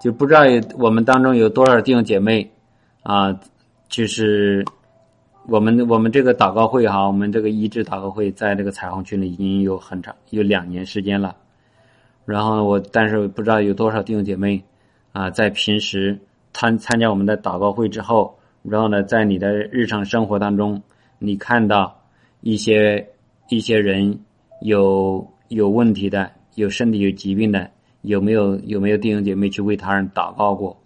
就不知道有我们当中有多少弟兄姐妹啊，就是我们我们这个祷告会哈，我们这个医治祷告会在这个彩虹群里已经有很长有两年时间了。然后我但是不知道有多少弟兄姐妹啊，在平时参参加我们的祷告会之后，然后呢，在你的日常生活当中，你看到一些一些人有有问题的，有身体有疾病的。有没有有没有弟兄姐妹去为他人祷告过？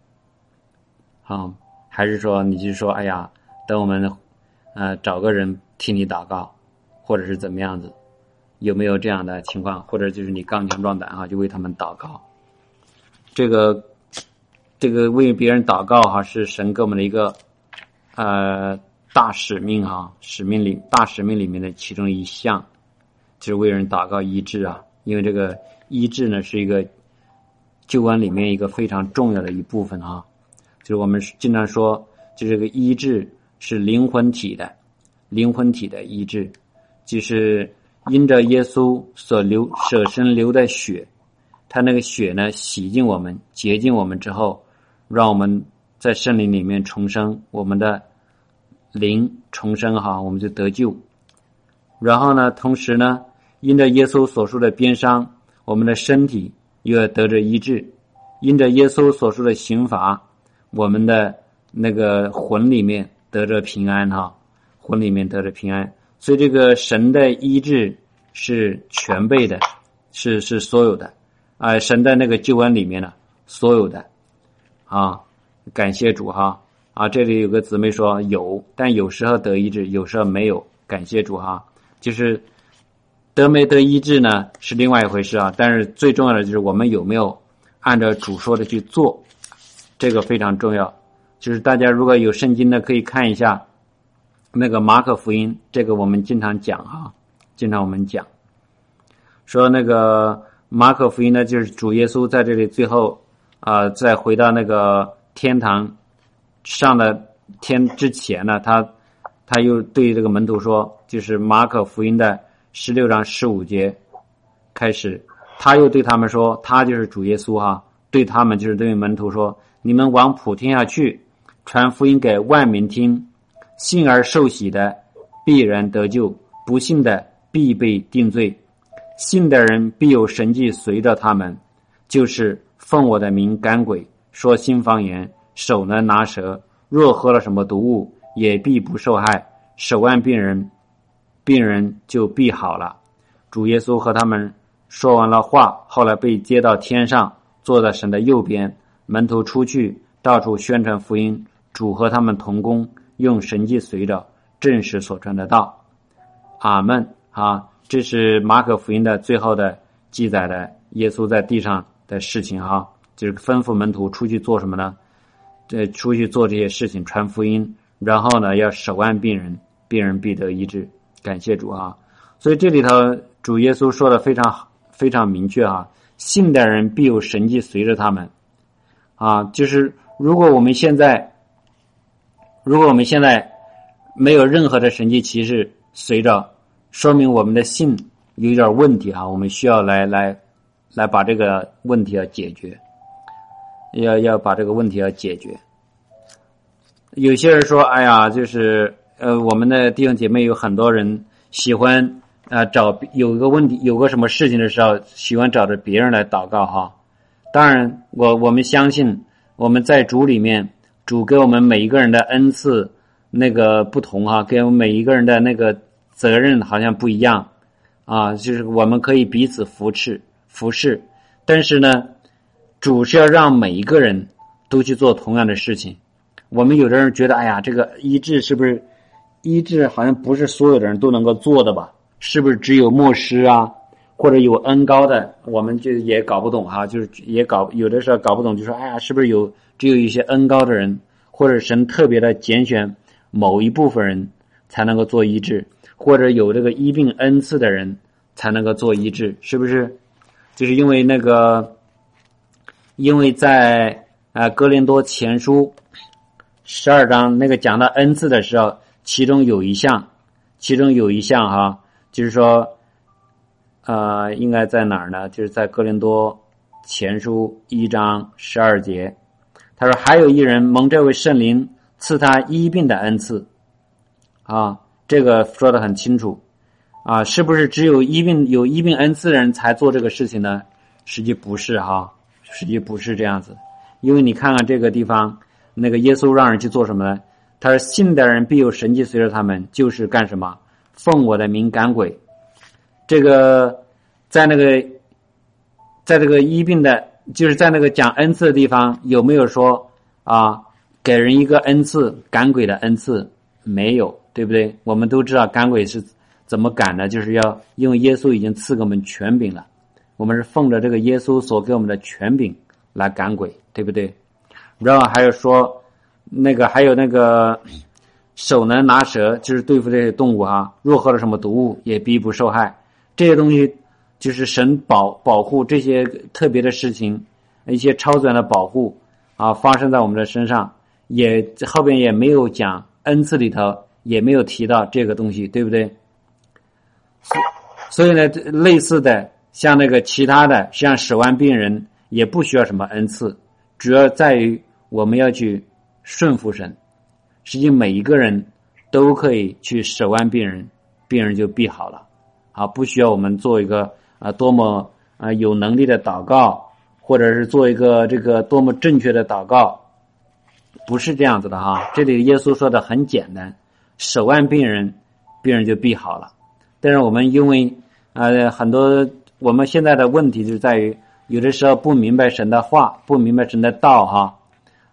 啊，还是说你就说哎呀，等我们呃找个人替你祷告，或者是怎么样子？有没有这样的情况？或者就是你刚强壮胆啊，就为他们祷告？这个这个为别人祷告哈，是神给我们的一个呃大使命哈，使命里大使命里面的其中一项，就是为人祷告医治啊，因为这个医治呢是一个。救恩里面一个非常重要的一部分啊，就是我们经常说，就这个医治是灵魂体的，灵魂体的医治，就是因着耶稣所流舍身流的血，他那个血呢洗净我们，洁净我们之后，让我们在圣灵里面重生，我们的灵重生哈，我们就得救。然后呢，同时呢，因着耶稣所受的鞭伤，我们的身体。又要得着医治，因着耶稣所说的刑罚，我们的那个魂里面得着平安哈，魂里面得着平安。所以这个神的医治是全备的，是是所有的啊，神的那个救恩里面呢，所有的啊，感谢主哈啊！这里有个姊妹说有，但有时候得医治，有时候没有，感谢主哈，就是。得没得医治呢，是另外一回事啊。但是最重要的就是我们有没有按照主说的去做，这个非常重要。就是大家如果有圣经的，可以看一下那个马可福音，这个我们经常讲哈，经常我们讲说那个马可福音呢，就是主耶稣在这里最后啊，再回到那个天堂上的天之前呢，他他又对这个门徒说，就是马可福音的。十六章十五节开始，他又对他们说：“他就是主耶稣哈，对他们就是对门徒说：你们往普天下去，传福音给万民听。信而受洗的必然得救，不信的必被定罪。信的人必有神迹随着他们，就是奉我的名赶鬼，说新方言，手能拿蛇，若喝了什么毒物，也必不受害。手按病人。”病人就必好了。主耶稣和他们说完了话，后来被接到天上，坐在神的右边。门徒出去，到处宣传福音。主和他们同工，用神迹随着证实所传的道。阿门。啊，这是马可福音的最后的记载的耶稣在地上的事情哈，就是吩咐门徒出去做什么呢？这出去做这些事情，传福音，然后呢要手按病人，病人必得医治。感谢主啊！所以这里头主耶稣说的非常非常明确啊，信的人必有神迹随着他们啊。就是如果我们现在，如果我们现在没有任何的神迹骑士随着，说明我们的信有点问题啊。我们需要来来来把这个问题要解决，要要把这个问题要解决。有些人说：“哎呀，就是。”呃，我们的弟兄姐妹有很多人喜欢啊找有一个问题，有个什么事情的时候，喜欢找着别人来祷告哈。当然，我我们相信我们在主里面，主给我们每一个人的恩赐那个不同哈，给我们每一个人的那个责任好像不一样啊。就是我们可以彼此扶持服侍，但是呢，主是要让每一个人都去做同样的事情。我们有的人觉得，哎呀，这个医治是不是？医治好像不是所有的人都能够做的吧？是不是只有牧师啊，或者有恩高的，我们就也搞不懂哈。就是也搞有的时候搞不懂，就说哎呀，是不是有只有一些恩高的人，或者神特别的拣选某一部分人才能够做医治，或者有这个医病恩赐的人才能够做医治，是不是？就是因为那个，因为在啊哥林多前书十二章那个讲到恩赐的时候。其中有一项，其中有一项哈，就是说，呃，应该在哪儿呢？就是在哥林多前书一章十二节，他说：“还有一人蒙这位圣灵赐他医病的恩赐。”啊，这个说的很清楚。啊，是不是只有医病有医病恩赐的人才做这个事情呢？实际不是哈，实际不是这样子。因为你看看这个地方，那个耶稣让人去做什么呢？他说：“信的人必有神迹随着他们，就是干什么？奉我的名赶鬼。”这个在那个，在这个医病的，就是在那个讲恩赐的地方，有没有说啊，给人一个恩赐赶鬼的恩赐？没有，对不对？我们都知道赶鬼是怎么赶的，就是要因为耶稣已经赐给我们权柄了，我们是奉着这个耶稣所给我们的权柄来赶鬼，对不对？然后还有说。那个还有那个手能拿蛇，就是对付这些动物啊。若喝了什么毒物，也必不受害。这些东西就是神保保护这些特别的事情，一些超自然的保护啊，发生在我们的身上。也后边也没有讲恩赐里头也没有提到这个东西，对不对？所以呢，类似的像那个其他的，像手腕病人也不需要什么恩赐，主要在于我们要去。顺服神，实际每一个人都可以去手完病人，病人就必好了，啊，不需要我们做一个啊多么啊有能力的祷告，或者是做一个这个多么正确的祷告，不是这样子的哈。这里耶稣说的很简单，手完病人，病人就必好了。但是我们因为啊很多我们现在的问题就在于，有的时候不明白神的话，不明白神的道哈。啊，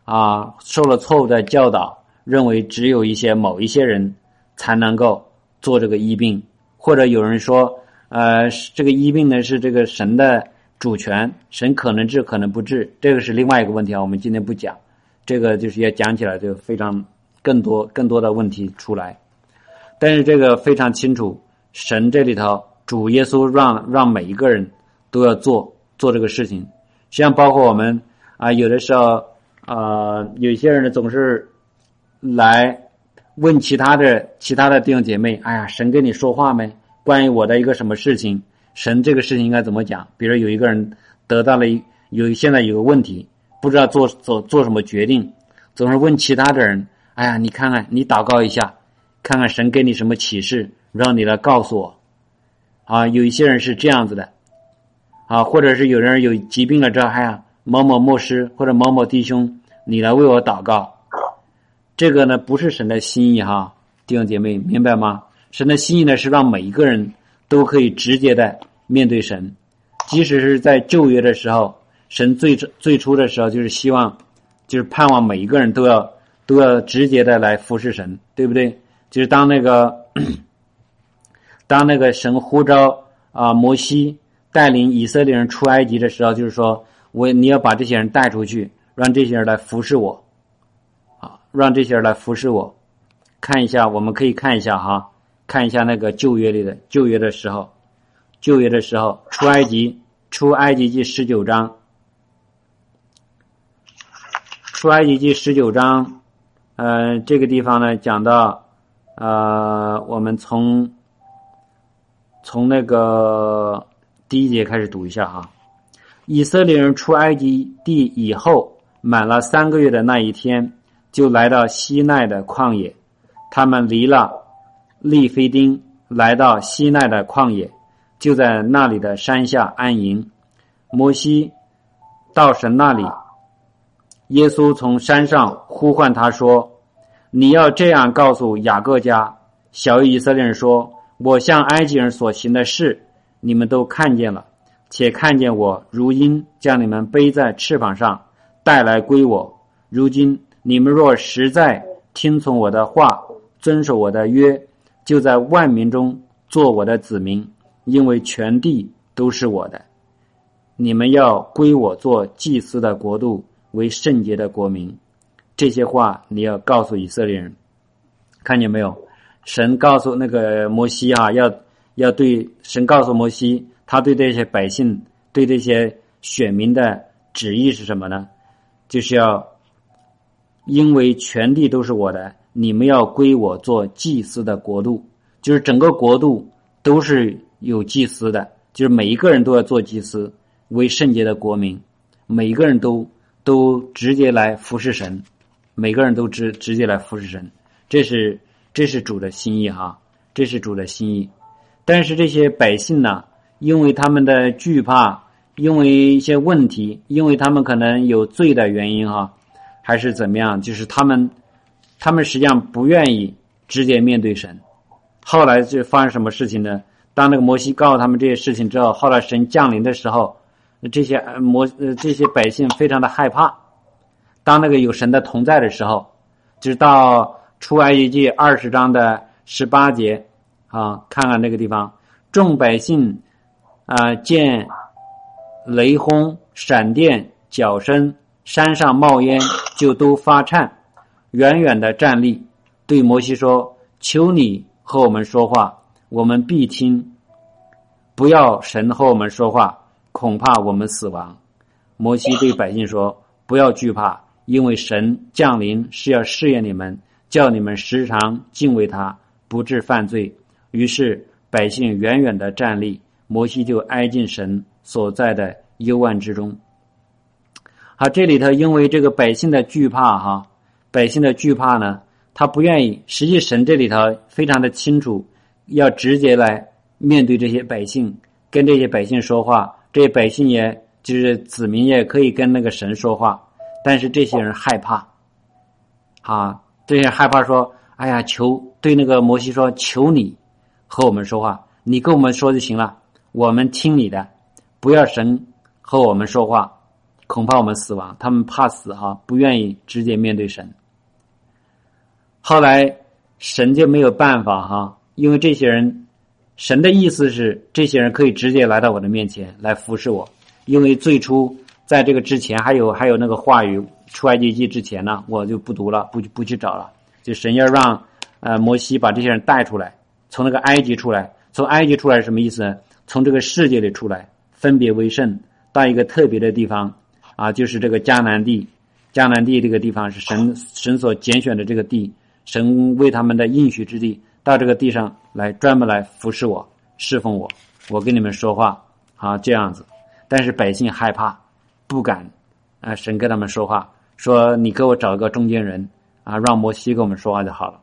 啊受了错误的教导，认为只有一些某一些人才能够做这个医病，或者有人说，呃，这个医病呢是这个神的主权，神可能治可能不治，这个是另外一个问题啊。我们今天不讲，这个就是要讲起来就非常更多更多的问题出来。但是这个非常清楚，神这里头主耶稣让让每一个人都要做做这个事情，实际上包括我们啊，有的时候。啊，有些人呢总是来问其他的其他的弟兄姐妹：“哎呀，神跟你说话没？关于我的一个什么事情？神这个事情应该怎么讲？”比如有一个人得到了有现在有个问题，不知道做做做什么决定，总是问其他的人：“哎呀，你看看，你祷告一下，看看神给你什么启示，让你来告诉我。”啊，有一些人是这样子的，啊，或者是有人有疾病了之后，哎呀。某某牧师或者某某弟兄，你来为我祷告，这个呢不是神的心意哈，弟兄姐妹明白吗？神的心意呢是让每一个人都可以直接的面对神，即使是在旧约的时候，神最最初的时候就是希望，就是盼望每一个人都要都要直接的来服侍神，对不对？就是当那个当那个神呼召啊摩西带领以色列人出埃及的时候，就是说。我你要把这些人带出去，让这些人来服侍我，啊，让这些人来服侍我。看一下，我们可以看一下哈，看一下那个旧约里的旧约的时候，旧约的时候出埃及，出埃及记十九章，出埃及记十九章，呃，这个地方呢讲到，呃，我们从从那个第一节开始读一下哈。以色列人出埃及地以后，满了三个月的那一天，就来到西奈的旷野。他们离了利非丁，来到西奈的旷野，就在那里的山下安营。摩西到神那里，耶稣从山上呼唤他说：“你要这样告诉雅各家小以色列人说：我向埃及人所行的事，你们都看见了。”且看见我如鹰将你们背在翅膀上带来归我。如今你们若实在听从我的话，遵守我的约，就在万民中做我的子民，因为全地都是我的。你们要归我做祭司的国度，为圣洁的国民。这些话你要告诉以色列人。看见没有？神告诉那个摩西啊，要要对神告诉摩西。他对这些百姓、对这些选民的旨意是什么呢？就是要因为全地都是我的，你们要归我做祭司的国度，就是整个国度都是有祭司的，就是每一个人都要做祭司，为圣洁的国民，每一个人都都直接来服侍神，每个人都直直接来服侍神，这是这是主的心意哈，这是主的心意。但是这些百姓呢，因为他们的惧怕，因为一些问题，因为他们可能有罪的原因哈，还是怎么样，就是他们他们实际上不愿意直接面对神。后来就发生什么事情呢？当那个摩西告诉他们这些事情之后，后来神降临的时候，这些摩呃这些百姓非常的害怕。当那个有神的同在的时候，就到出埃及记二十章的十八节啊，看看那个地方，众百姓啊见雷轰、闪电、脚声，山上冒烟，就都发颤，远远的站立，对摩西说：“求你和我们说话。”我们必听，不要神和我们说话，恐怕我们死亡。摩西对百姓说：“不要惧怕，因为神降临是要试验你们，叫你们时常敬畏他，不致犯罪。”于是百姓远远的站立，摩西就挨近神所在的幽暗之中。好，这里头因为这个百姓的惧怕，哈，百姓的惧怕呢，他不愿意。实际神这里头非常的清楚。要直接来面对这些百姓，跟这些百姓说话。这些百姓也就是子民，也可以跟那个神说话。但是这些人害怕，啊，这些害怕说：“哎呀，求对那个摩西说，求你和我们说话，你跟我们说就行了，我们听你的，不要神和我们说话，恐怕我们死亡。”他们怕死哈，不愿意直接面对神。后来神就没有办法哈。因为这些人，神的意思是，这些人可以直接来到我的面前来服侍我。因为最初在这个之前，还有还有那个话语出埃及记之前呢，我就不读了，不不去找了。就神要让呃摩西把这些人带出来，从那个埃及出来，从埃及出来什么意思呢？从这个世界里出来，分别为圣，到一个特别的地方啊，就是这个迦南地。迦南地这个地方是神神所拣选的这个地，神为他们的应许之地。到这个地上来，专门来服侍我、侍奉我，我跟你们说话啊，这样子。但是百姓害怕，不敢啊，神跟他们说话，说你给我找个中间人啊，让摩西跟我们说话就好了。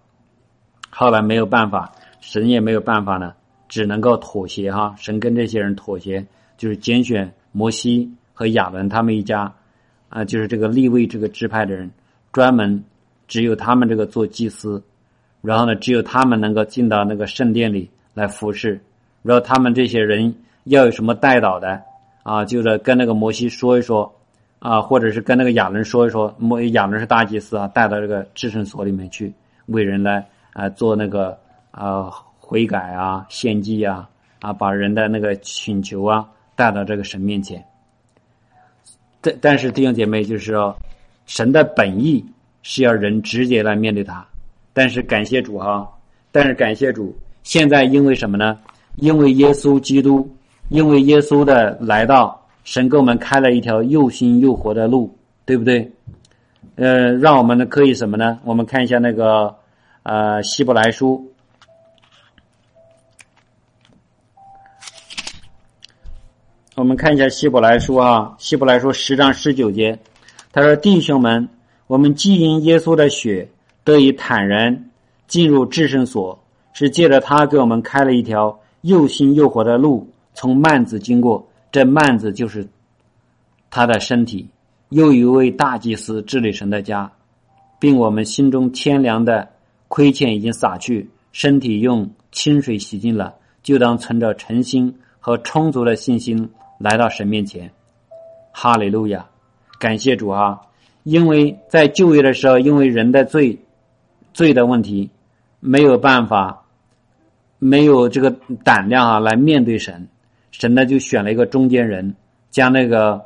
后来没有办法，神也没有办法呢，只能够妥协哈。神跟这些人妥协，就是拣选摩西和亚伦他们一家啊，就是这个立位这个支派的人，专门只有他们这个做祭司。然后呢，只有他们能够进到那个圣殿里来服侍。然后他们这些人要有什么带导的啊，就是跟那个摩西说一说啊，或者是跟那个亚伦说一说。摩亚伦是大祭司啊，带到这个至圣所里面去为人来啊做那个啊悔改啊献祭啊啊，把人的那个请求啊带到这个神面前。但但是弟兄姐妹就是说，神的本意是要人直接来面对他。但是感谢主哈，但是感谢主，现在因为什么呢？因为耶稣基督，因为耶稣的来到，神给我们开了一条又新又活的路，对不对？呃，让我们呢可以什么呢？我们看一下那个呃希伯来书，我们看一下希伯来书啊，希伯来书十章十九节，他说：“弟兄们，我们既因耶稣的血。”得以坦然进入至圣所，是借着他给我们开了一条又新又活的路，从幔子经过。这幔子就是他的身体。又一位大祭司治理神的家，并我们心中天良的亏欠已经洒去，身体用清水洗净了，就当存着诚心和充足的信心来到神面前。哈利路亚，感谢主啊！因为在就业的时候，因为人的罪。罪的问题没有办法，没有这个胆量啊，来面对神。神呢就选了一个中间人，将那个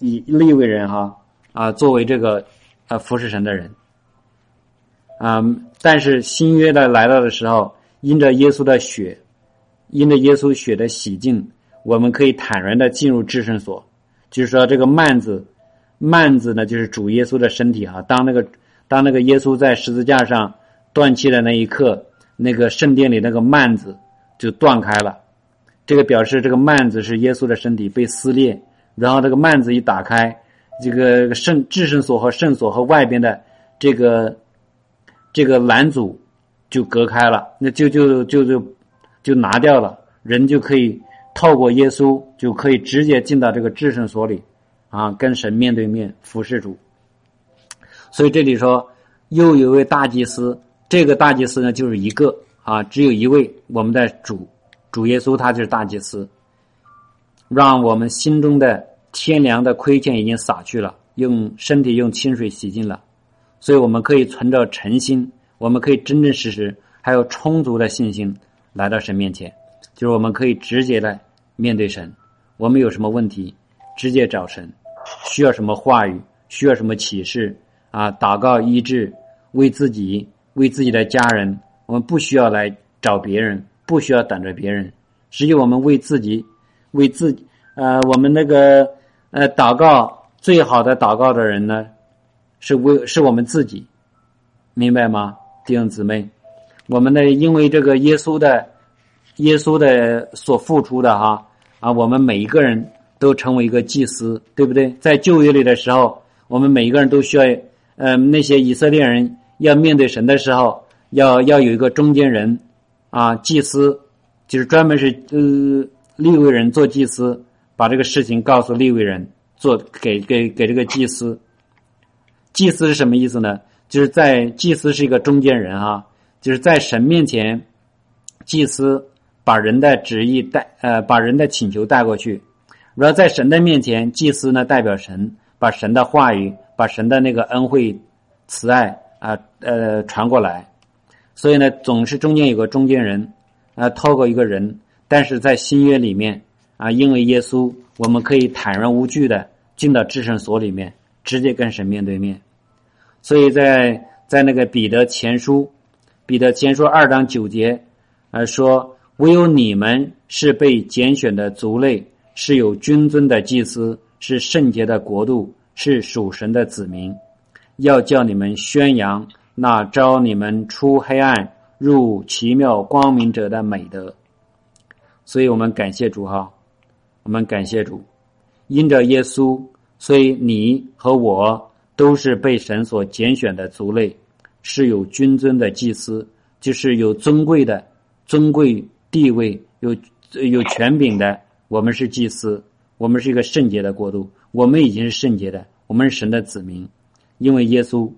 以立位人哈啊作为这个啊服侍神的人。啊，但是新约的来到的时候，因着耶稣的血，因着耶稣血的洗净，我们可以坦然的进入至圣所。就是说，这个幔子，幔子呢就是主耶稣的身体哈。当那个。当那个耶稣在十字架上断气的那一刻，那个圣殿里那个幔子就断开了，这个表示这个幔子是耶稣的身体被撕裂，然后这个幔子一打开，这个圣至圣所和圣所和外边的这个这个拦阻就隔开了，那就就就就就拿掉了，人就可以透过耶稣就可以直接进到这个至圣所里，啊，跟神面对面服侍主。所以这里说又有一位大祭司，这个大祭司呢就是一个啊，只有一位，我们的主。主耶稣他就是大祭司，让我们心中的天良的亏欠已经洒去了，用身体用清水洗净了，所以我们可以存着诚心，我们可以真真实实还有充足的信心来到神面前，就是我们可以直接的面对神，我们有什么问题直接找神，需要什么话语，需要什么启示啊，祷告医治，为自己为自己的家人，我们不需要来找别人。不需要等着别人，实际我们为自己，为自己呃，我们那个呃祷告最好的祷告的人呢，是为是我们自己，明白吗，弟兄姊妹？我们呢因为这个耶稣的耶稣的所付出的哈啊，我们每一个人都成为一个祭司，对不对？在旧约里的时候，我们每一个人都需要，呃，那些以色列人要面对神的时候，要要有一个中间人。啊，祭司就是专门是呃立位人做祭司，把这个事情告诉立位人做给给给这个祭司。祭司是什么意思呢？就是在祭司是一个中间人啊，就是在神面前，祭司把人的旨意带呃把人的请求带过去，然后在神的面前，祭司呢代表神，把神的话语，把神的那个恩惠、慈爱啊呃传过来。所以呢，总是中间有个中间人，啊，透过一个人，但是在新约里面啊，因为耶稣，我们可以坦然无惧的进到至圣所里面，直接跟神面对面。所以在在那个彼得前书，彼得前书二章九节，啊说，唯有你们是被拣选的族类，是有君尊的祭司，是圣洁的国度，是属神的子民，要叫你们宣扬。那招你们出黑暗入奇妙光明者的美德，所以我们感谢主哈，我们感谢主，因着耶稣，所以你和我都是被神所拣选的族类，是有君尊的祭司，就是有尊贵的尊贵地位，有有权柄的，我们是祭司，我们是一个圣洁的国度，我们已经是圣洁的，我们是神的子民，因为耶稣。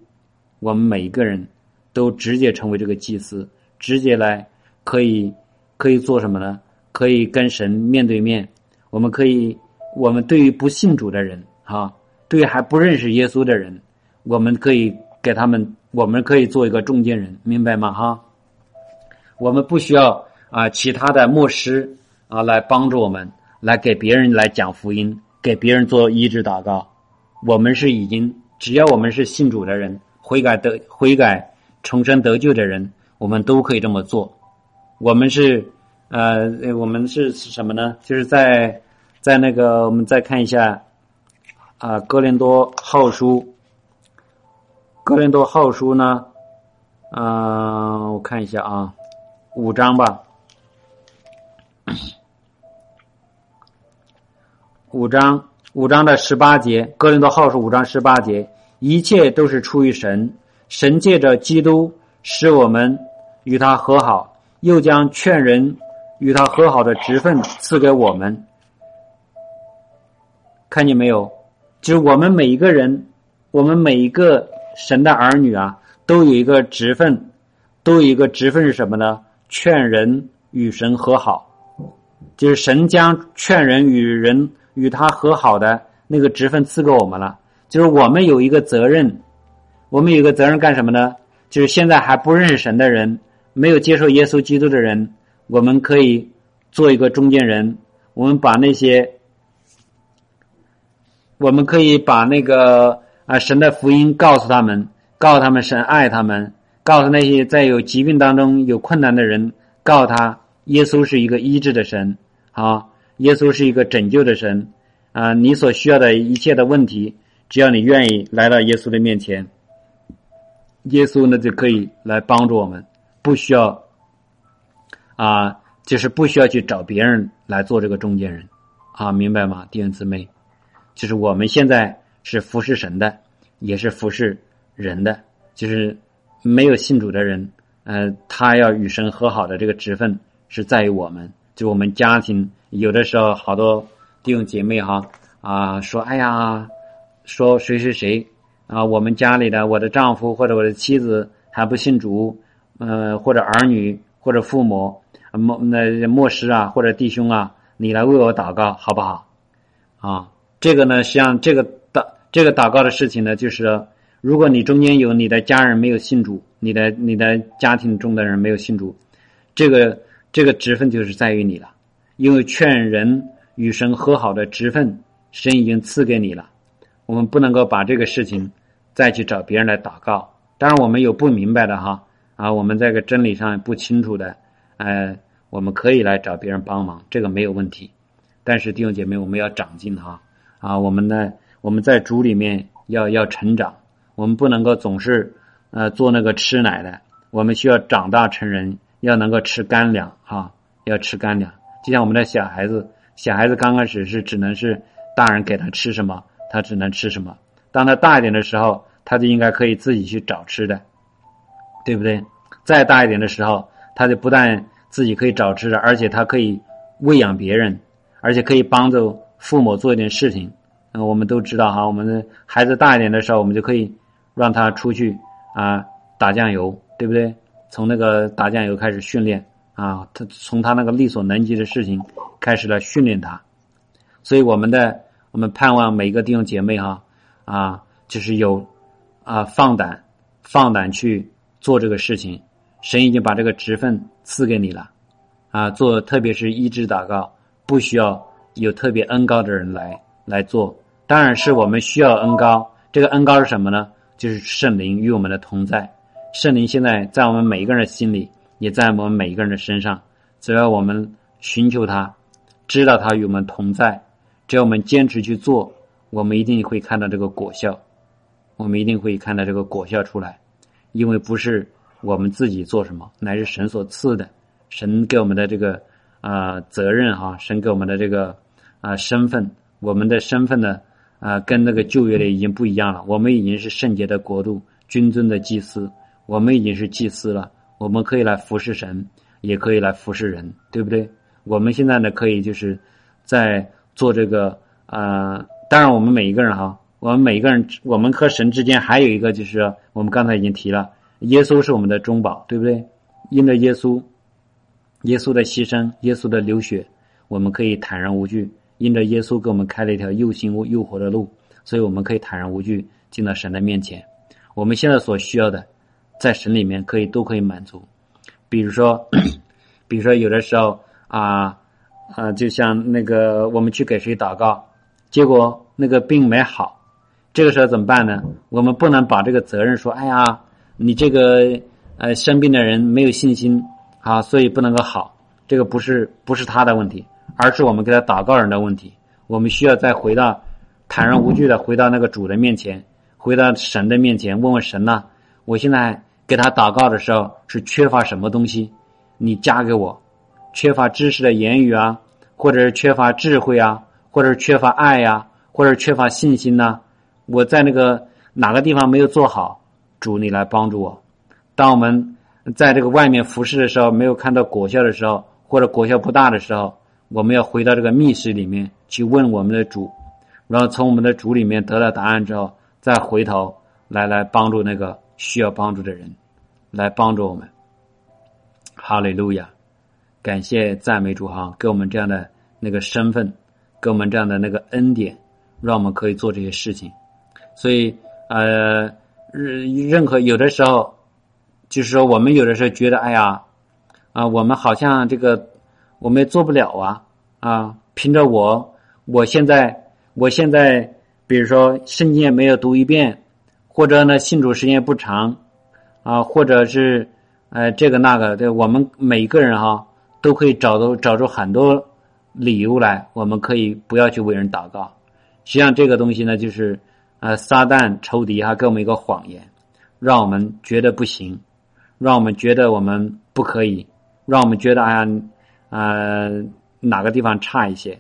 我们每一个人都直接成为这个祭司，直接来可以可以做什么呢？可以跟神面对面。我们可以，我们对于不信主的人，哈，对于还不认识耶稣的人，我们可以给他们，我们可以做一个中间人，明白吗？哈，我们不需要啊其他的牧师啊来帮助我们，来给别人来讲福音，给别人做医治祷告。我们是已经，只要我们是信主的人。悔改得悔改重生得救的人，我们都可以这么做。我们是呃，我们是什么呢？就是在在那个，我们再看一下啊，《哥林多后书》。《哥林多后书》呢，嗯，我看一下啊，五章吧，五章五章的十八节，《哥林多后书》五章十八节。一切都是出于神，神借着基督使我们与他和好，又将劝人与他和好的职分赐给我们。看见没有？就是我们每一个人，我们每一个神的儿女啊，都有一个职分，都有一个职分是什么呢？劝人与神和好，就是神将劝人与人与他和好的那个职分赐给我们了。就是我们有一个责任，我们有个责任干什么呢？就是现在还不认识神的人，没有接受耶稣基督的人，我们可以做一个中间人，我们把那些，我们可以把那个啊神的福音告诉他们，告诉他们神爱他们，告诉那些在有疾病当中有困难的人，告诉他耶稣是一个医治的神，啊，耶稣是一个拯救的神，啊，你所需要的一切的问题。只要你愿意来到耶稣的面前，耶稣呢就可以来帮助我们，不需要啊就是不需要去找别人来做这个中间人，啊，明白吗，弟兄姊妹？就是我们现在是服侍神的，也是服侍人的，就是没有信主的人，呃，他要与神和好的这个职分是在于我们，就我们家庭有的时候好多弟兄姐妹哈啊说，哎呀，说谁谁谁啊，我们家里的我的丈夫或者我的妻子还不信主，呃，或者儿女或者父母。莫那牧师啊，或者弟兄啊，你来为我祷告，好不好？啊，这个呢，实际上这个祷这个祷告的事情呢，就是如果你中间有你的家人没有信主，你的你的家庭中的人没有信主，这个这个职分就是在于你了，因为劝人与神和好的职分，神已经赐给你了，我们不能够把这个事情再去找别人来祷告。当然，我们有不明白的哈啊，我们在个真理上不清楚的。呃，我们可以来找别人帮忙，这个没有问题。但是弟兄姐妹，我们要长进哈啊！我们呢，我们在主里面要要成长，我们不能够总是呃做那个吃奶的，我们需要长大成人，要能够吃干粮哈，要吃干粮。就像我们的小孩子，小孩子刚开始是只能是大人给他吃什么，他只能吃什么。当他大一点的时候，他就应该可以自己去找吃的，对不对？再大一点的时候，他就不但自己可以找吃的，而且他可以喂养别人，而且可以帮助父母做一点事情。嗯，我们都知道哈，我们的孩子大一点的时候，我们就可以让他出去啊打酱油，对不对？从那个打酱油开始训练啊，他从他那个力所能及的事情开始来训练他。所以我们的我们盼望每一个弟兄姐妹哈啊，就是有啊放胆放胆去做这个事情。神已经把这个职分赐给你了，啊，做特别是医治祷告，不需要有特别恩高的人来来做。当然是我们需要恩高，这个恩高是什么呢？就是圣灵与我们的同在。圣灵现在在我们每一个人心里，也在我们每一个人的身上。只要我们寻求他，知道他与我们同在，只要我们坚持去做，我们一定会看到这个果效。我们一定会看到这个果效出来，因为不是。我们自己做什么，乃是神所赐的，神给我们的这个啊责任哈，神给我们的这个啊身份，我们的身份呢啊跟那个旧约的已经不一样了，我们已经是圣洁的国度，君尊的祭司，我们已经是祭司了，我们可以来服侍神，也可以来服侍人，对不对？我们现在呢可以就是在做这个啊，当然我们每一个人哈，我们每一个人，我们和神之间还有一个就是我们刚才已经提了。耶稣是我们的中保，对不对？因着耶稣，耶稣的牺牲，耶稣的流血，我们可以坦然无惧。因着耶稣给我们开了一条又新又活的路，所以我们可以坦然无惧进到神的面前。我们现在所需要的，在神里面可以都可以满足。比如说，比如说有的时候啊啊，就像那个我们去给谁祷告，结果那个病没好，这个时候怎么办呢？我们不能把这个责任说，哎呀。你这个呃生病的人没有信心啊，所以不能够好。这个不是不是他的问题，而是我们给他祷告人的问题。我们需要再回到坦然无惧的回到那个主的面前，回到神的面前，问问神呐，我现在给他祷告的时候是缺乏什么东西？你加给我，缺乏知识的言语啊，或者是缺乏智慧啊，或者是缺乏爱呀，或者缺乏信心呐？我在那个哪个地方没有做好？主，你来帮助我。当我们在这个外面服侍的时候，没有看到果效的时候，或者果效不大的时候，我们要回到这个密室里面去问我们的主，然后从我们的主里面得到答案之后，再回头来来帮助那个需要帮助的人，来帮助我们。哈利路亚，感谢赞美主哈，给我们这样的那个身份，给我们这样的那个恩典，让我们可以做这些事情。所以，呃。任任何有的时候，就是说，我们有的时候觉得，哎呀，啊，我们好像这个我们也做不了啊，啊，凭着我，我现在，我现在，比如说圣经也没有读一遍，或者呢，信主时间不长，啊，或者是，呃，这个那个，对，我们每个人哈，都可以找到找出很多理由来，我们可以不要去为人祷告。实际上，这个东西呢，就是。呃，撒旦仇敌哈给我们一个谎言，让我们觉得不行，让我们觉得我们不可以，让我们觉得哎呀，呃哪个地方差一些。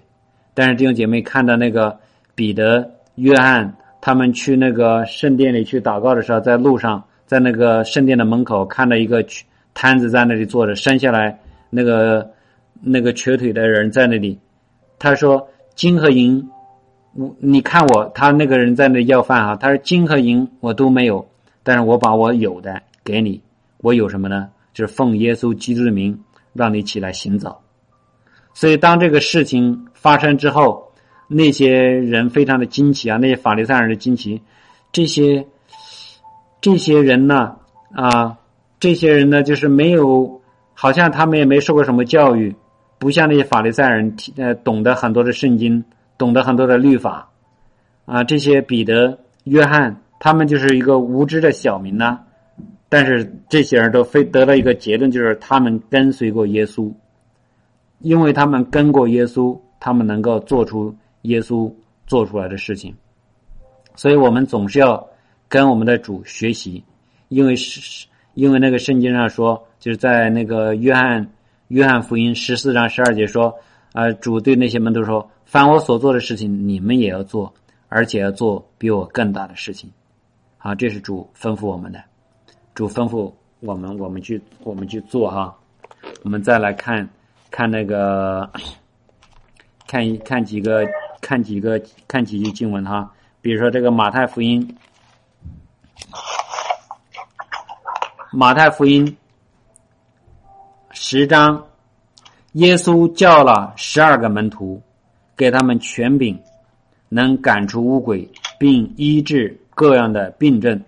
但是弟兄姐妹看到那个彼得、约翰他们去那个圣殿里去祷告的时候，在路上，在那个圣殿的门口看到一个摊子在那里坐着，生下来那个那个瘸腿的人在那里，他说金和银，我你看我他那个人在那要饭哈，他说金和银我都没有，但是我把我有的给你，我有什么呢？就是奉耶稣基督的名让你起来行走。所以当这个事情。发生之后，那些人非常的惊奇啊！那些法利赛人的惊奇，这些这些人呢啊，这些人呢就是没有，好像他们也没受过什么教育，不像那些法利赛人呃懂得很多的圣经，懂得很多的律法啊。这些彼得、约翰，他们就是一个无知的小民呢。但是这些人都非得到一个结论，就是他们跟随过耶稣，因为他们跟过耶稣。他们能够做出耶稣做出来的事情，所以我们总是要跟我们的主学习，因为是是，因为那个圣经上说，就是在那个约翰约翰福音十四章十二节说，啊，主对那些门徒说：“凡我所做的事情，你们也要做，而且要做比我更大的事情。”好，这是主吩咐我们的，主吩咐我们，我们去，我们去做哈。我们再来看看那个。看一看几个，看几个，看几句经文哈。比如说这个马太福音，马太福音十章，耶稣叫了十二个门徒，给他们权柄，能赶出污鬼，并医治各样的病症。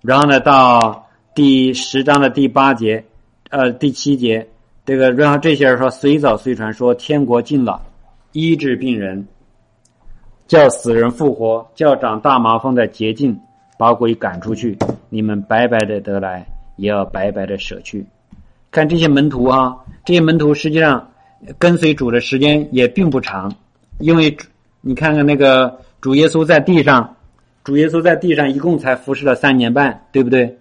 然后呢，到第十章的第八节，呃，第七节。这个，然后这些人说：“随早随传，说天国近了，医治病人，叫死人复活，叫长大麻风的洁净，把鬼赶出去。你们白白的得来，也要白白的舍去。看这些门徒啊，这些门徒实际上跟随主的时间也并不长，因为你看看那个主耶稣在地上，主耶稣在地上一共才服侍了三年半，对不对？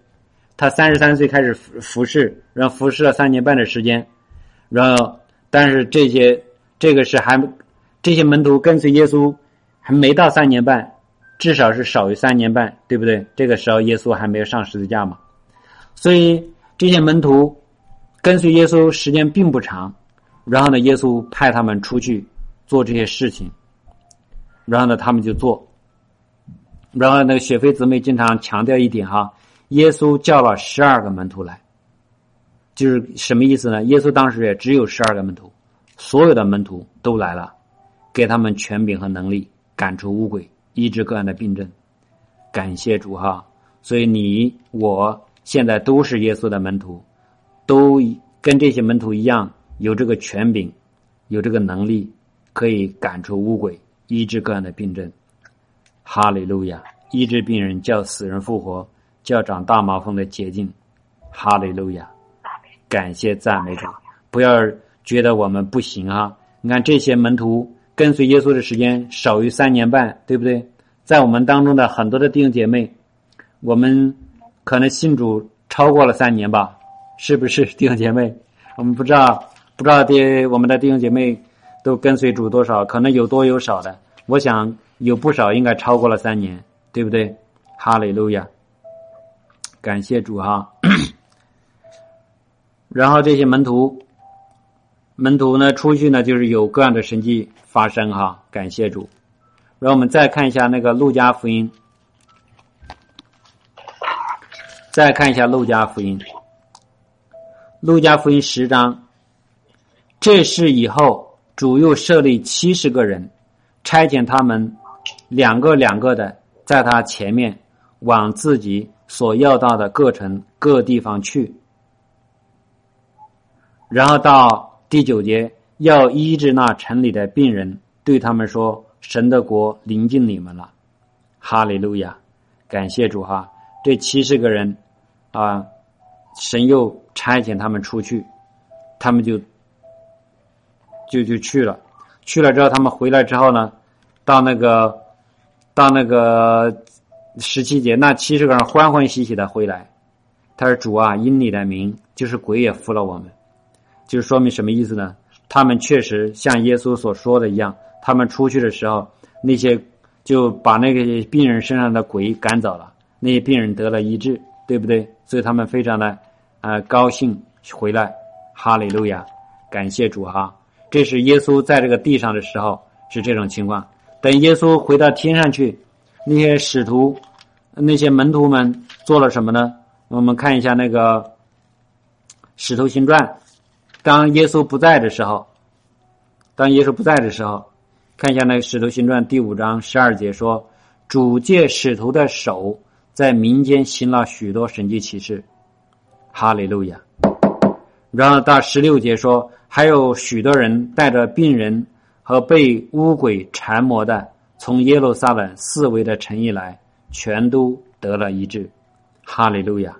他三十三岁开始服服侍，然后服侍了三年半的时间。”然后，但是这些这个是还这些门徒跟随耶稣还没到三年半，至少是少于三年半，对不对？这个时候耶稣还没有上十字架嘛，所以这些门徒跟随耶稣时间并不长。然后呢，耶稣派他们出去做这些事情，然后呢，他们就做。然后那个雪飞姊妹经常强调一点哈，耶稣叫了十二个门徒来。就是什么意思呢？耶稣当时也只有十二个门徒，所有的门徒都来了，给他们权柄和能力，赶出污鬼，医治各样的病症。感谢主哈！所以你我现在都是耶稣的门徒，都跟这些门徒一样，有这个权柄，有这个能力，可以赶出污鬼，医治各样的病症。哈利路亚！医治病人，叫死人复活，叫长大麻风的捷径。哈利路亚！感谢赞美主，不要觉得我们不行啊！你看这些门徒跟随耶稣的时间少于三年半，对不对？在我们当中的很多的弟兄姐妹，我们可能信主超过了三年吧？是不是 弟兄姐妹？我们不知道，不知道的我们的弟兄姐妹都跟随主多少？可能有多有少的，我想有不少应该超过了三年，对不对？哈利路亚！感谢主哈！然后这些门徒，门徒呢出去呢，就是有各样的神迹发生哈，感谢主。然后我们再看一下那个路加福音，再看一下路加福音，路加福音十章，这事以后主又设立七十个人，差遣他们两个两个的在他前面往自己所要到的各城各地方去。然后到第九节，要医治那城里的病人，对他们说：“神的国临近你们了。”哈利路亚，感谢主哈！这七十个人啊，神又差遣他们出去，他们就就就去了。去了之后，他们回来之后呢，到那个到那个十七节，那七十个人欢欢喜喜的回来。他说：“主啊，因你的名，就是鬼也服了我们。”就说明什么意思呢？他们确实像耶稣所说的一样，他们出去的时候，那些就把那个病人身上的鬼赶走了，那些病人得了医治，对不对？所以他们非常的啊高兴回来，哈利路亚，感谢主哈！这是耶稣在这个地上的时候是这种情况。等耶稣回到天上去，那些使徒、那些门徒们做了什么呢？我们看一下那个《使徒行传》。当耶稣不在的时候，当耶稣不在的时候，看一下那个《使徒行传》第五章十二节说：“主借使徒的手，在民间行了许多神迹奇事。”哈利路亚。然后到十六节说：“还有许多人带着病人和被污鬼缠磨的，从耶路撒冷四围的城邑来，全都得了医治。”哈利路亚。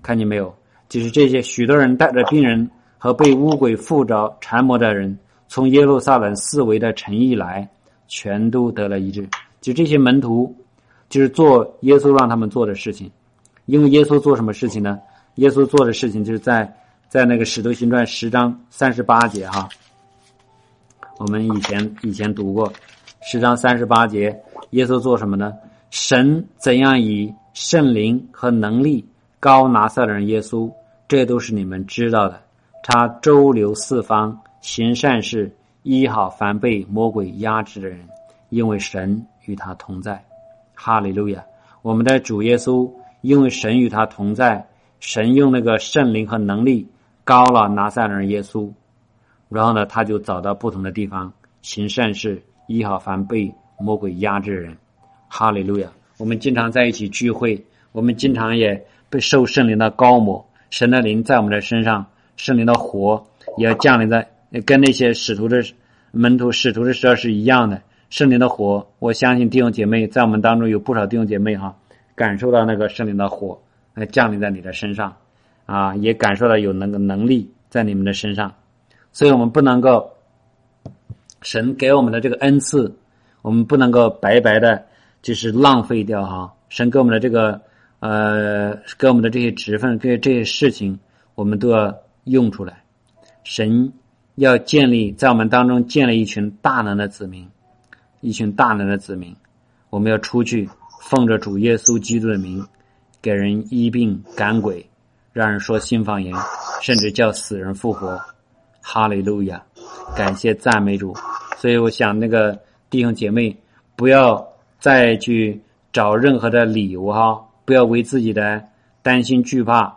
看见没有？就是这些许多人带着病人。和被巫鬼附着缠磨的人，从耶路撒冷四围的城邑来，全都得了一治。就这些门徒，就是做耶稣让他们做的事情。因为耶稣做什么事情呢？耶稣做的事情就是在在那个使徒行传十章三十八节哈。我们以前以前读过十章三十八节，耶稣做什么呢？神怎样以圣灵和能力高拿撒勒人耶稣，这都是你们知道的。他周流四方，行善事，医好凡被魔鬼压制的人，因为神与他同在。哈利路亚！我们的主耶稣，因为神与他同在，神用那个圣灵和能力高了拿撒勒人耶稣，然后呢，他就找到不同的地方行善事，医好凡被魔鬼压制的人。哈利路亚！我们经常在一起聚会，我们经常也被受圣灵的高抹，神的灵在我们的身上。圣灵的火也要降临在，跟那些使徒的门徒、使徒的时候是一样的。圣灵的火，我相信弟兄姐妹在我们当中有不少弟兄姐妹哈，感受到那个圣灵的火降临在你的身上，啊，也感受到有那个能力在你们的身上。所以我们不能够，神给我们的这个恩赐，我们不能够白白的，就是浪费掉哈。神给我们的这个，呃，给我们的这些职分，给这些事情，我们都要。用出来，神要建立在我们当中建立一群大能的子民，一群大能的子民，我们要出去奉着主耶稣基督的名，给人医病赶鬼，让人说新方言，甚至叫死人复活。哈利路亚，感谢赞美主。所以我想，那个弟兄姐妹不要再去找任何的理由哈，不要为自己的担心惧怕。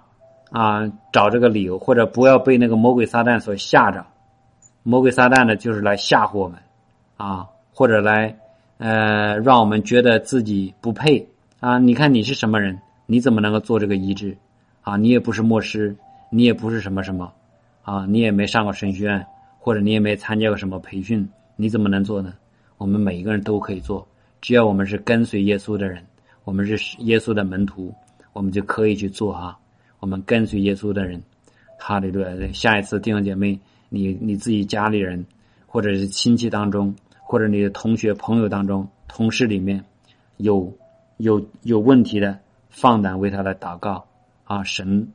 啊，找这个理由，或者不要被那个魔鬼撒旦所吓着。魔鬼撒旦呢，就是来吓唬我们，啊，或者来，呃，让我们觉得自己不配啊。你看你是什么人？你怎么能够做这个医治？啊，你也不是牧师，你也不是什么什么，啊，你也没上过神学院，或者你也没参加过什么培训，你怎么能做呢？我们每一个人都可以做，只要我们是跟随耶稣的人，我们是耶稣的门徒，我们就可以去做哈。我们跟随耶稣的人，哈利路亚！下一次弟兄姐妹，你你自己家里人，或者是亲戚当中，或者你的同学朋友当中，同事里面，有有有问题的，放胆为他来祷告啊！神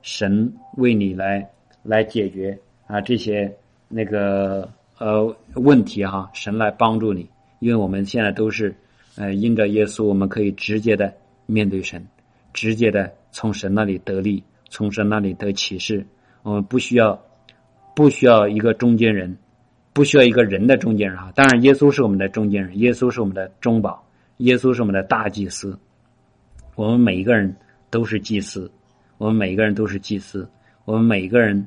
神为你来来解决啊这些那个呃问题哈！神来帮助你，因为我们现在都是呃因着耶稣，我们可以直接的面对神，直接的。从神那里得利，从神那里得启示。我们不需要，不需要一个中间人，不需要一个人的中间人哈。当然，耶稣是我们的中间人，耶稣是我们的中保，耶稣是我们的大祭司。我们每一个人都是祭司，我们每一个人都是祭司，我们每一个人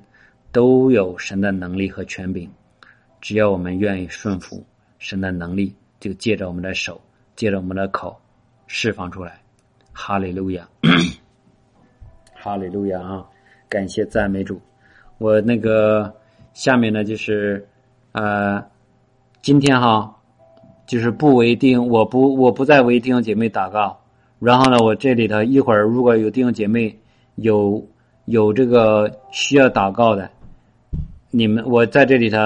都有神的能力和权柄。只要我们愿意顺服神的能力，就借着我们的手，借着我们的口释放出来。哈利路亚。哈利路亚啊！感谢赞美主。我那个下面呢，就是呃，今天哈，就是不为弟兄，我不我不再为弟兄姐妹祷告。然后呢，我这里头一会儿如果有弟兄姐妹有有这个需要祷告的，你们我在这里头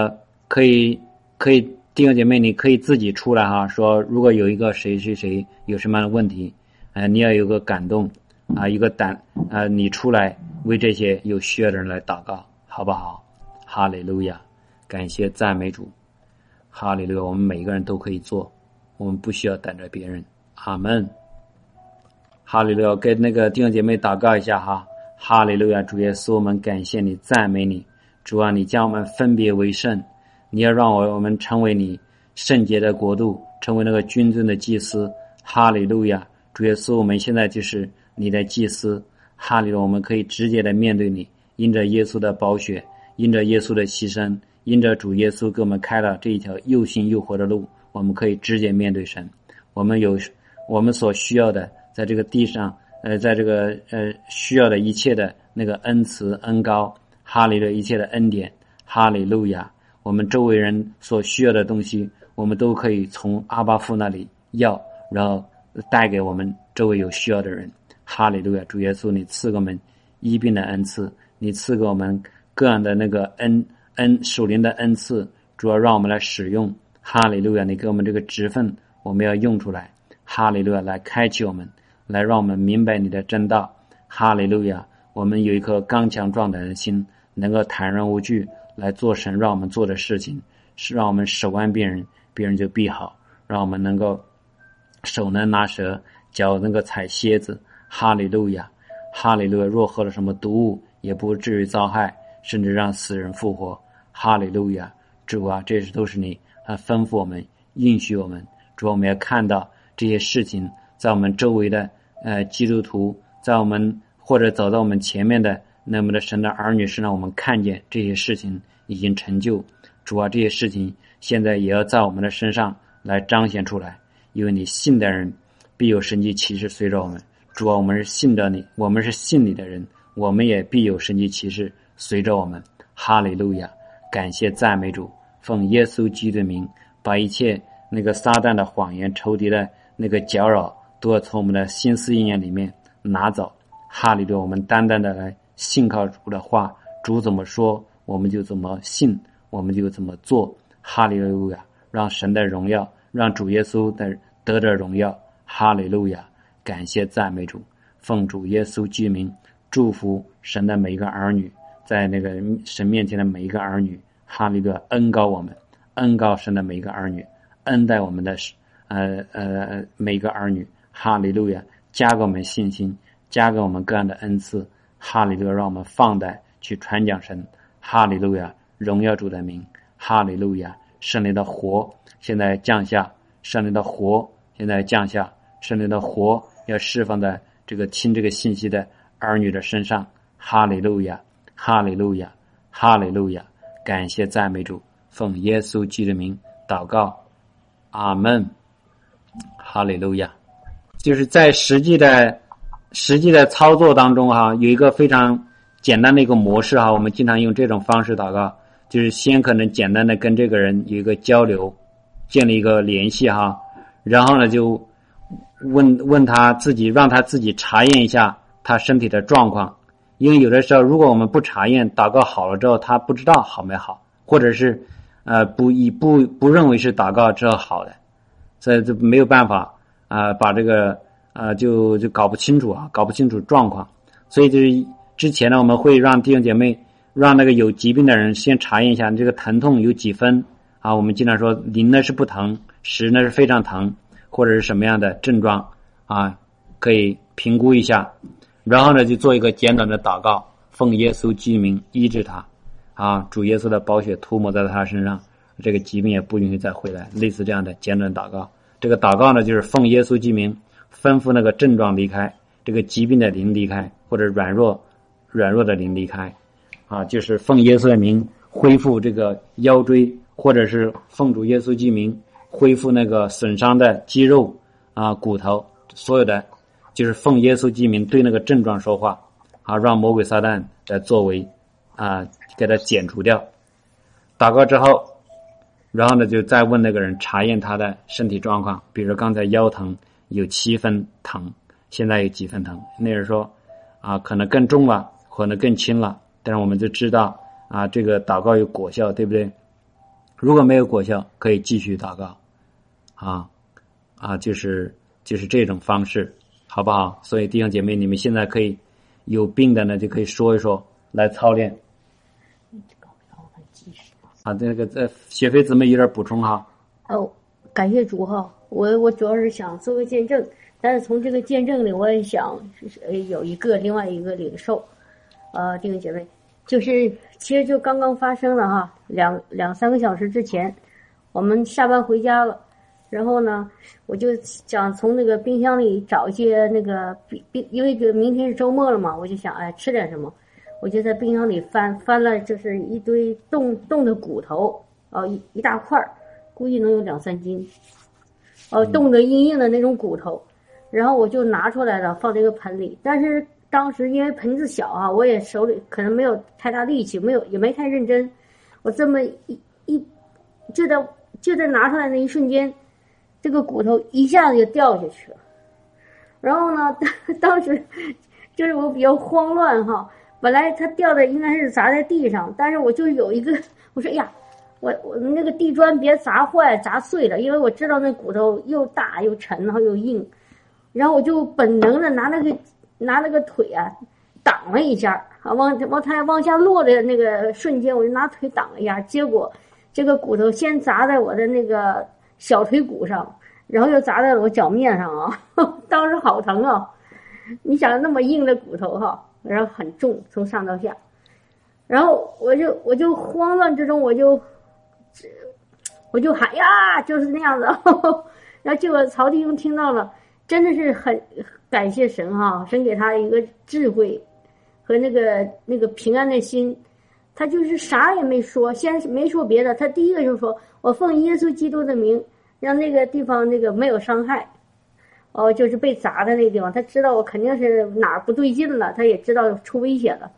可以可以弟兄姐妹，你可以自己出来哈，说如果有一个谁谁谁有什么样的问题，哎，你要有个感动。啊，一个胆啊，你出来为这些有需要的人来祷告，好不好？哈利路亚，感谢赞美主，哈利路亚，我们每个人都可以做，我们不需要等着别人。阿门。哈利路亚，给那个弟兄姐妹祷告一下哈。哈利路亚，主耶稣，我们感谢你，赞美你，主啊，你将我们分别为圣，你要让我我们成为你圣洁的国度，成为那个君尊的祭司。哈利路亚，主耶稣，我们现在就是你的祭司。哈利路，我们可以直接的面对你，因着耶稣的宝血，因着耶稣的牺牲，因着主耶稣给我们开了这一条又新又活的路，我们可以直接面对神。我们有我们所需要的。在这个地上，呃，在这个呃需要的一切的那个恩慈恩高，哈利的一切的恩典，哈利路亚。我们周围人所需要的东西，我们都可以从阿巴夫那里要，然后带给我们周围有需要的人。哈利路亚，主耶稣，你赐给我们医病的恩赐，你赐给我们各样的那个恩恩属灵的恩赐，主要让我们来使用。哈利路亚，你给我们这个职分，我们要用出来。哈利路亚，来开启我们。来，让我们明白你的真道，哈利路亚！我们有一颗刚强壮胆的心，能够坦然无惧来做神让我们做的事情，是让我们手按病人，别人就必好；让我们能够手能拿蛇，脚能够踩蝎子，哈利路亚！哈利路亚！若喝了什么毒物，也不至于遭害，甚至让死人复活，哈利路亚！主啊，这些都是你啊吩咐我们、应许我们。主，我们要看到这些事情在我们周围的。呃，基督徒在我们或者走到我们前面的那么的神的儿女身上，我们看见这些事情已经成就。主啊，这些事情现在也要在我们的身上来彰显出来，因为你信的人必有神迹奇事随着我们。主啊，我们是信着你，我们是信你的人，我们也必有神迹奇事随着我们。哈利路亚！感谢赞美主，奉耶稣基督的名，把一切那个撒旦的谎言、仇敌的那个搅扰。都要从我们的心思意念里面拿走，哈利路亚！我们单单的来信靠主的话，主怎么说，我们就怎么信，我们就怎么做，哈利路亚！让神的荣耀，让主耶稣的得着荣耀，哈利路亚！感谢赞美主，奉主耶稣居民，祝福神的每一个儿女，在那个神面前的每一个儿女，哈利路亚！恩高我们，恩高神的每一个儿女，恩待我们的呃呃每一个儿女。哈利路亚，加给我们信心，加给我们各样的恩赐。哈利路亚，让我们放胆去传讲神。哈利路亚，荣耀主的名。哈利路亚，圣灵的火现在降下，圣灵的火现在降下，圣灵的火要释放在这个听这个信息的儿女的身上。哈利路亚，哈利路亚，哈利路亚，感谢赞美主，奉耶稣基督的名祷告，阿门。哈利路亚。就是在实际的、实际的操作当中哈，有一个非常简单的一个模式哈，我们经常用这种方式祷告，就是先可能简单的跟这个人有一个交流，建立一个联系哈，然后呢就问问他自己，让他自己查验一下他身体的状况，因为有的时候如果我们不查验，祷告好了之后他不知道好没好，或者是呃不以不不认为是祷告之后好的，所以就没有办法。啊，把这个啊，就就搞不清楚啊，搞不清楚状况，所以就是之前呢，我们会让弟兄姐妹，让那个有疾病的人先查验一下，你这个疼痛有几分啊？我们经常说零呢是不疼，十呢是非常疼，或者是什么样的症状啊？可以评估一下，然后呢就做一个简短的祷告，奉耶稣基名医治他，啊，主耶稣的宝血涂抹在他身上，这个疾病也不允许再回来，类似这样的简短祷告。这个祷告呢，就是奉耶稣之名，吩咐那个症状离开，这个疾病的灵离开，或者软弱、软弱的灵离开，啊，就是奉耶稣的名恢复这个腰椎，或者是奉主耶稣之名恢复那个损伤的肌肉啊、骨头，所有的，就是奉耶稣之名对那个症状说话，啊，让魔鬼撒旦的作为啊给他剪除掉。祷告之后。然后呢，就再问那个人查验他的身体状况，比如刚才腰疼有七分疼，现在有几分疼？那人说，啊，可能更重了，可能更轻了。但是我们就知道，啊，这个祷告有果效，对不对？如果没有果效，可以继续祷告，啊，啊，就是就是这种方式，好不好？所以弟兄姐妹，你们现在可以有病的呢，就可以说一说，来操练。啊，这个这雪飞姊妹有点补充哈。哦，感谢主哈，我我主要是想做个见证，但是从这个见证里，我也想呃有一个另外一个领受，呃，弟兄姐妹，就是其实就刚刚发生了哈，两两三个小时之前，我们下班回家了，然后呢，我就想从那个冰箱里找一些那个冰冰，因为这明天是周末了嘛，我就想哎吃点什么。我就在冰箱里翻翻了，就是一堆冻冻的骨头，哦，一一大块儿，估计能有两三斤，哦，冻得硬硬的那种骨头，然后我就拿出来了，放这个盆里。但是当时因为盆子小啊，我也手里可能没有太大力气，没有也没太认真，我这么一一就在就在拿出来那一瞬间，这个骨头一下子就掉下去了。然后呢，当时就是我比较慌乱哈。本来它掉的应该是砸在地上，但是我就有一个，我说哎呀，我我那个地砖别砸坏、砸碎了，因为我知道那骨头又大又沉，然后又硬，然后我就本能的拿那个拿那个腿啊挡了一下，啊往往它往下落的那个瞬间，我就拿腿挡了一下，结果这个骨头先砸在我的那个小腿骨上，然后又砸在我脚面上啊，当时好疼啊！你想那么硬的骨头哈。然后很重，从上到下，然后我就我就慌乱之中，我就，我就喊呀，就是那样子。然后结果曹弟兄听到了，真的是很感谢神哈，神给他一个智慧和那个那个平安的心，他就是啥也没说，先没说别的，他第一个就说我奉耶稣基督的名，让那个地方那个没有伤害。哦，就是被砸的那个地方，他知道我肯定是哪儿不对劲了，他也知道出危险了。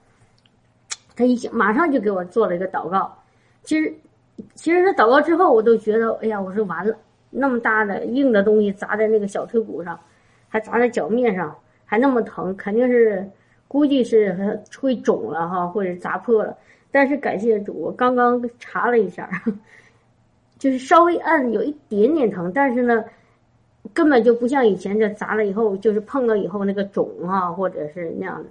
他一想，马上就给我做了一个祷告。其实，其实他祷告之后，我都觉得，哎呀，我说完了，那么大的硬的东西砸在那个小腿骨上，还砸在脚面上，还那么疼，肯定是估计是会肿了哈，或者砸破了。但是感谢主，我刚刚查了一下，就是稍微按有一点点疼，但是呢。根本就不像以前这砸了以后，就是碰到以后那个肿啊，或者是那样的，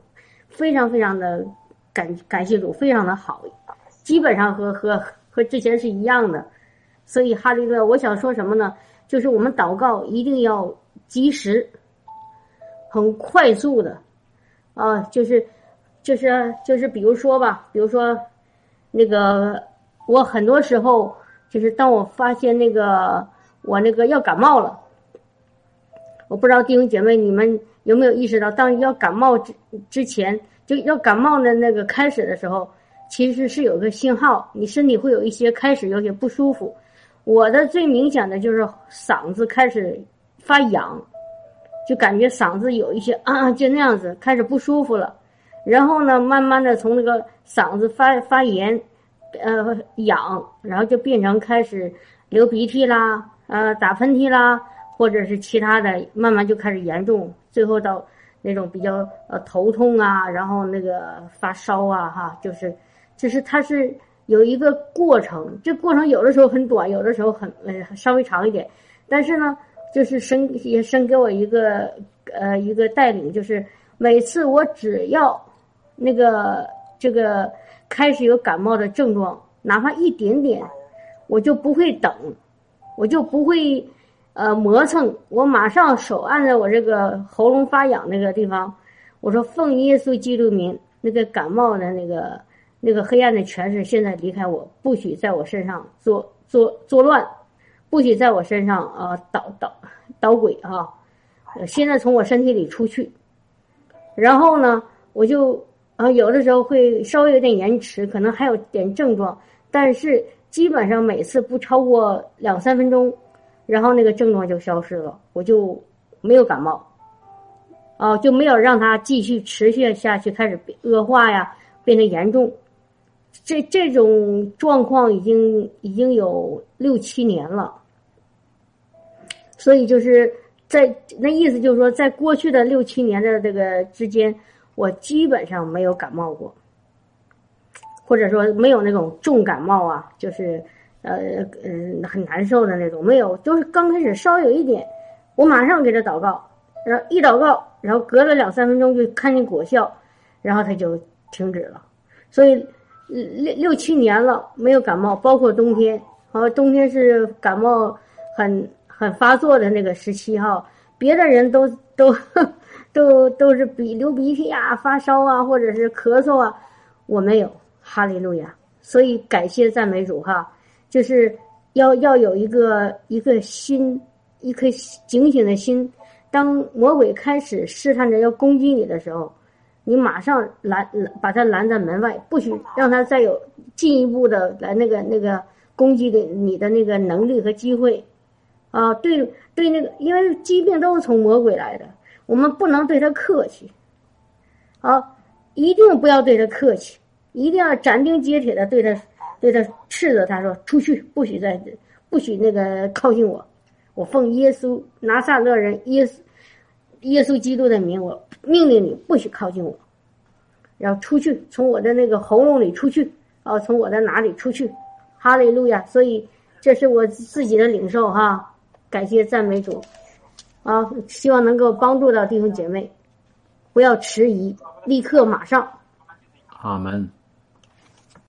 非常非常的感感谢主，非常的好，基本上和和和之前是一样的。所以哈利路亚，我想说什么呢？就是我们祷告一定要及时、很快速的啊，就是就是就是，比如说吧，比如说那个我很多时候就是当我发现那个我那个要感冒了。我不知道弟兄姐妹你们有没有意识到，当要感冒之之前，就要感冒的那个开始的时候，其实是有个信号，你身体会有一些开始有些不舒服。我的最明显的就是嗓子开始发痒，就感觉嗓子有一些啊，就那样子开始不舒服了。然后呢，慢慢的从那个嗓子发发炎，呃痒，然后就变成开始流鼻涕啦，呃打喷嚏啦。或者是其他的，慢慢就开始严重，最后到那种比较呃头痛啊，然后那个发烧啊，哈，就是，就是它是有一个过程，这过程有的时候很短，有的时候很呃稍微长一点，但是呢，就是生也生给我一个呃一个带领，就是每次我只要那个这个开始有感冒的症状，哪怕一点点，我就不会等，我就不会。呃，磨蹭，我马上手按在我这个喉咙发痒那个地方，我说奉耶稣基督名，那个感冒的那个那个黑暗的权势现在离开我，不许在我身上作作作乱，不许在我身上啊捣捣捣鬼啊！现在从我身体里出去。然后呢，我就啊有的时候会稍微有点延迟，可能还有点症状，但是基本上每次不超过两三分钟。然后那个症状就消失了，我就没有感冒，哦，就没有让它继续持续下去，开始恶化呀，变得严重。这这种状况已经已经有六七年了，所以就是在那意思就是说，在过去的六七年的这个之间，我基本上没有感冒过，或者说没有那种重感冒啊，就是。呃嗯，很难受的那种，没有，就是刚开始稍有一点，我马上给他祷告，然后一祷告，然后隔了两三分钟就看见果效，然后他就停止了。所以六六七年了没有感冒，包括冬天，啊，冬天是感冒很很发作的那个时期哈。别的人都都 都都是鼻流鼻涕啊、发烧啊，或者是咳嗽啊，我没有，哈利路亚。所以感谢赞美主哈，就是要要有一个一个心，一颗警醒的心。当魔鬼开始试探着要攻击你的时候，你马上拦把他拦在门外，不许让他再有进一步的来那个那个攻击的你的那个能力和机会。啊，对对，那个因为疾病都是从魔鬼来的，我们不能对他客气。啊，一定不要对他客气，一定要斩钉截铁的对他对他斥责他说出去，不许再不许那个靠近我。我奉耶稣拿撒勒人耶稣耶稣基督的名，我命令你不许靠近我，然后出去，从我的那个喉咙里出去，啊，从我的哪里出去？哈利路亚！所以这是我自己的领受哈，感谢赞美主，啊，希望能够帮助到弟兄姐妹，不要迟疑，立刻马上。阿门。